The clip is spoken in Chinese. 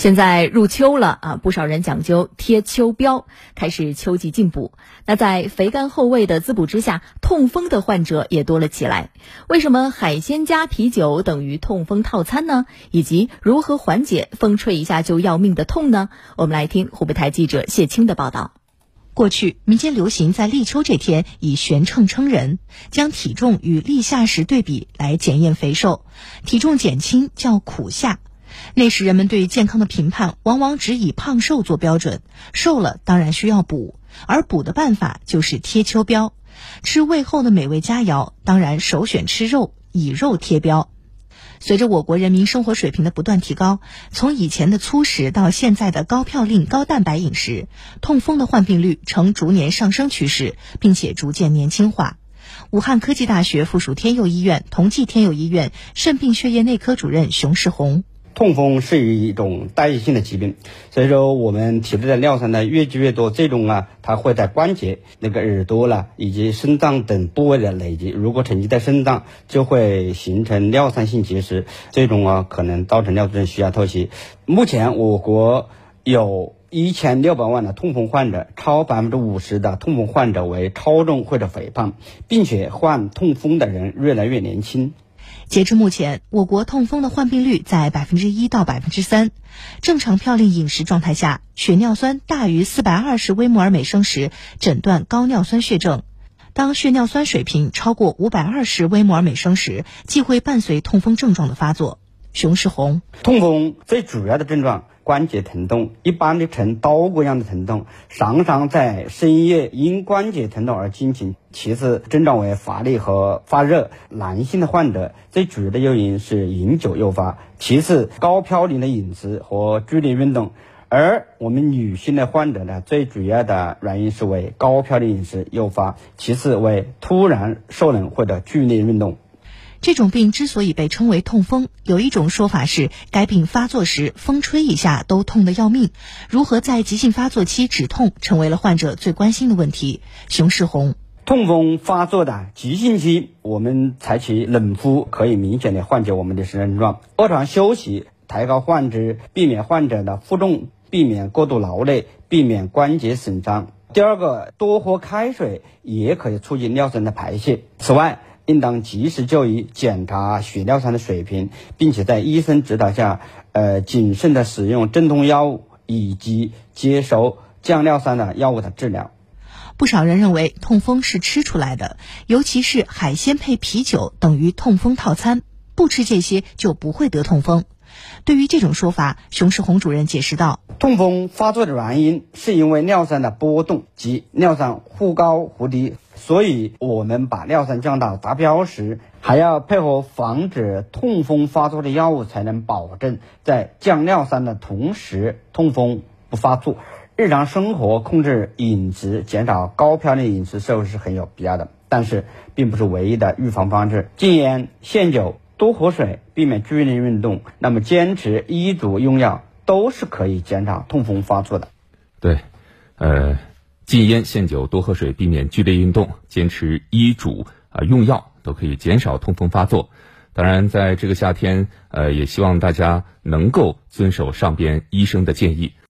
现在入秋了啊，不少人讲究贴秋膘，开始秋季进补。那在肥甘厚味的滋补之下，痛风的患者也多了起来。为什么海鲜加啤酒等于痛风套餐呢？以及如何缓解风吹一下就要命的痛呢？我们来听湖北台记者谢青的报道。过去民间流行在立秋这天以悬秤称人，将体重与立夏时对比来检验肥瘦，体重减轻叫苦夏。那时人们对健康的评判往往只以胖瘦做标准，瘦了当然需要补，而补的办法就是贴秋膘。吃胃后的美味佳肴，当然首选吃肉，以肉贴膘。随着我国人民生活水平的不断提高，从以前的粗食到现在的高嘌呤、高蛋白饮食，痛风的患病率呈逐年上升趋势，并且逐渐年轻化。武汉科技大学附属天佑医院同济天佑医院肾病血液内科主任熊世红。痛风是一种代谢性的疾病，所以说我们体内的尿酸呢越积越多，最终啊它会在关节、那个耳朵了以及肾脏等部位的累积，如果沉积在肾脏，就会形成尿酸性结石，最终啊可能造成尿毒症需要透析。目前我国有一千六百万的痛风患者，超百分之五十的痛风患者为超重或者肥胖，并且患痛风的人越来越年轻。截至目前，我国痛风的患病率在百分之一到百分之三。正常嘌呤饮食状态下，血尿酸大于四百二十微摩尔每升时，诊断高尿酸血症；当血尿酸水平超过五百二十微摩尔每升时，即会伴随痛风症状的发作。熊世红，痛风最主要的症状。关节疼痛一般的呈刀割样的疼痛，常常在深夜因关节疼痛而惊醒。其次症状为乏力和发热。男性的患者最主要的诱因是饮酒诱发，其次高嘌呤的饮食和剧烈运动。而我们女性的患者呢，最主要的原因是为高嘌呤饮食诱发，其次为突然受冷或者剧烈运动。这种病之所以被称为痛风，有一种说法是，该病发作时风吹一下都痛得要命。如何在急性发作期止痛，成为了患者最关心的问题。熊世红，痛风发作的急性期，我们采取冷敷可以明显的缓解我们的症状。卧床休息，抬高患肢，避免患者的负重，避免过度劳累，避免关节损伤。第二个，多喝开水也可以促进尿酸的排泄。此外，应当及时就医检查血尿酸的水平，并且在医生指导下，呃，谨慎的使用镇痛药物以及接受降尿酸的药物的治疗。不少人认为痛风是吃出来的，尤其是海鲜配啤酒等于痛风套餐，不吃这些就不会得痛风。对于这种说法，熊世红主任解释道：痛风发作的原因是因为尿酸的波动及尿酸忽高忽低。所以，我们把尿酸降到达标时，还要配合防止痛风发作的药物，才能保证在降尿酸的同时，痛风不发作。日常生活控制饮食，减少高嘌呤饮食，是是很有必要的，但是并不是唯一的预防方式。禁烟限酒，多喝水，避免剧烈运动，那么坚持医嘱用药，都是可以减少痛风发作的。对，呃。禁烟限酒，多喝水，避免剧烈运动，坚持医嘱啊用药，都可以减少痛风发作。当然，在这个夏天，呃，也希望大家能够遵守上边医生的建议。